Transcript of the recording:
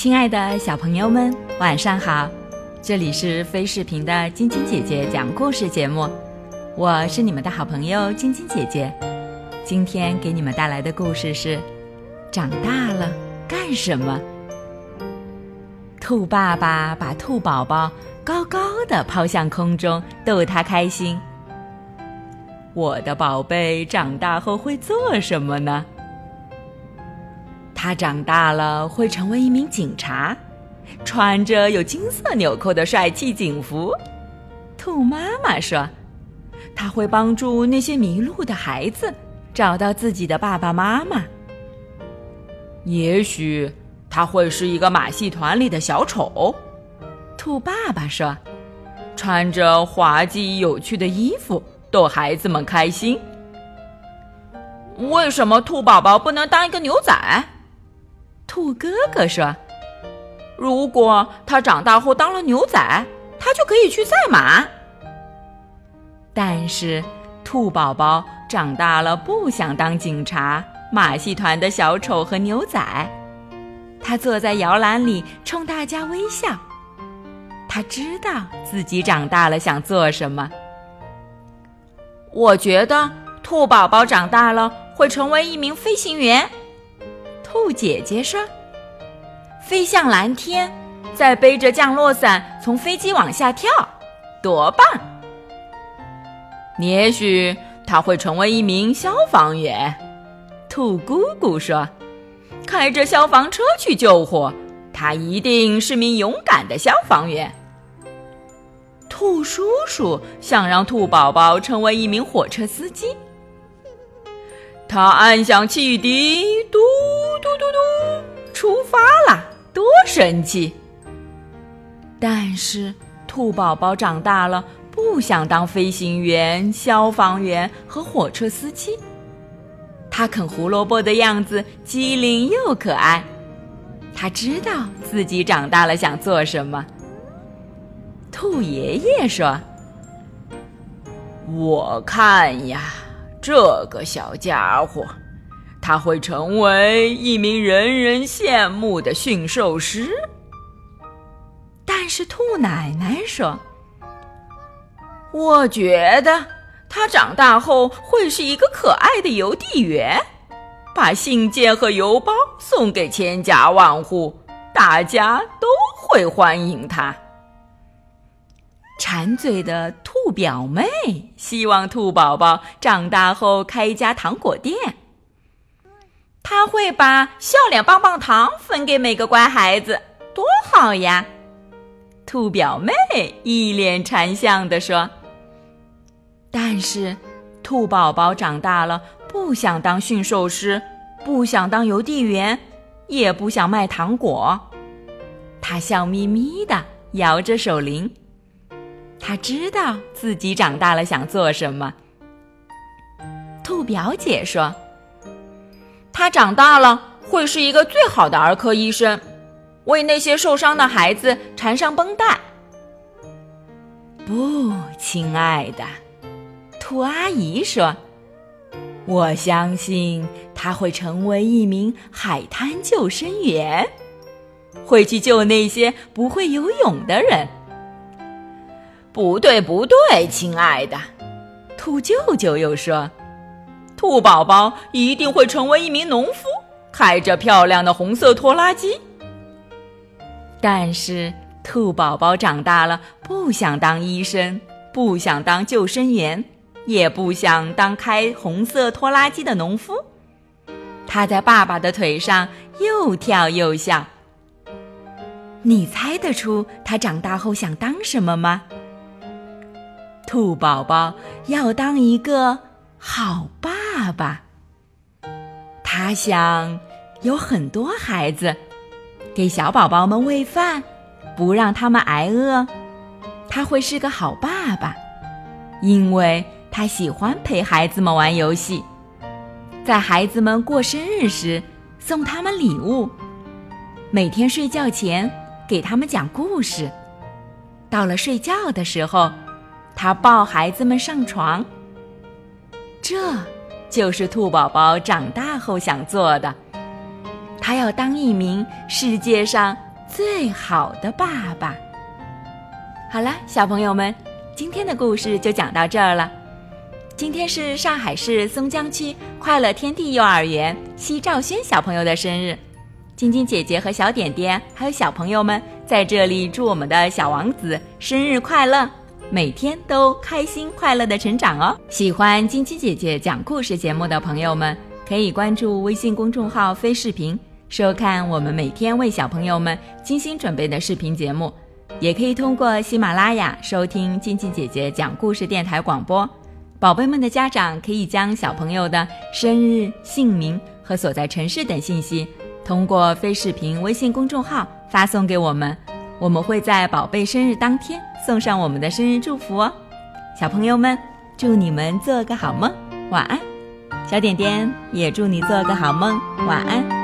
亲爱的小朋友们，晚上好！这里是飞视频的晶晶姐姐讲故事节目，我是你们的好朋友晶晶姐姐。今天给你们带来的故事是：长大了干什么？兔爸爸把兔宝宝高高的抛向空中，逗他开心。我的宝贝长大后会做什么呢？他长大了会成为一名警察，穿着有金色纽扣的帅气警服。兔妈妈说：“他会帮助那些迷路的孩子找到自己的爸爸妈妈。”也许他会是一个马戏团里的小丑。兔爸爸说：“穿着滑稽有趣的衣服，逗孩子们开心。”为什么兔宝宝不能当一个牛仔？兔哥哥说：“如果他长大后当了牛仔，他就可以去赛马。”但是，兔宝宝长大了不想当警察、马戏团的小丑和牛仔。他坐在摇篮里，冲大家微笑。他知道自己长大了想做什么。我觉得兔宝宝长大了会成为一名飞行员。兔姐姐说：“飞向蓝天，再背着降落伞从飞机往下跳，多棒！”也许他会成为一名消防员。兔姑姑说：“开着消防车去救火，他一定是名勇敢的消防员。”兔叔叔想让兔宝宝成为一名火车司机。他按响汽笛，嘟嘟嘟嘟，出发了，多神气！但是兔宝宝长大了，不想当飞行员、消防员和火车司机。他啃胡萝卜的样子机灵又可爱。他知道自己长大了想做什么。兔爷爷说：“我看呀。”这个小家伙，他会成为一名人人羡慕的驯兽师。但是兔奶奶说：“我觉得他长大后会是一个可爱的邮递员，把信件和邮包送给千家万户，大家都会欢迎他。”馋嘴的兔兔表妹希望兔宝宝长大后开一家糖果店。他会把笑脸棒棒糖分给每个乖孩子，多好呀！兔表妹一脸馋相地说。但是，兔宝宝长大了不想当驯兽师，不想当邮递员，也不想卖糖果。他笑眯眯的摇着手铃。他知道自己长大了想做什么。兔表姐说：“他长大了会是一个最好的儿科医生，为那些受伤的孩子缠上绷带。”不，亲爱的，兔阿姨说：“我相信他会成为一名海滩救生员，会去救那些不会游泳的人。”不对，不对，亲爱的，兔舅舅又说：“兔宝宝一定会成为一名农夫，开着漂亮的红色拖拉机。”但是，兔宝宝长大了，不想当医生，不想当救生员，也不想当开红色拖拉机的农夫。他在爸爸的腿上又跳又笑。你猜得出他长大后想当什么吗？兔宝宝要当一个好爸爸，他想有很多孩子，给小宝宝们喂饭，不让他们挨饿。他会是个好爸爸，因为他喜欢陪孩子们玩游戏，在孩子们过生日时送他们礼物，每天睡觉前给他们讲故事，到了睡觉的时候。他抱孩子们上床，这就是兔宝宝长大后想做的。他要当一名世界上最好的爸爸。好了，小朋友们，今天的故事就讲到这儿了。今天是上海市松江区快乐天地幼儿园奚兆轩小朋友的生日，晶晶姐姐和小点点还有小朋友们在这里祝我们的小王子生日快乐，每天都开心快乐的成长哦！喜欢晶晶姐姐讲故事节目的朋友们，可以关注微信公众号“飞视频”，收看我们每天为小朋友们精心准备的视频节目，也可以通过喜马拉雅收听晶晶姐姐讲故事电台广播。宝贝们的家长可以将小朋友的生日、姓名和所在城市等信息，通过飞视频微信公众号发送给我们，我们会在宝贝生日当天送上我们的生日祝福哦。小朋友们，祝你们做个好梦，晚安。小点点也祝你做个好梦，晚安。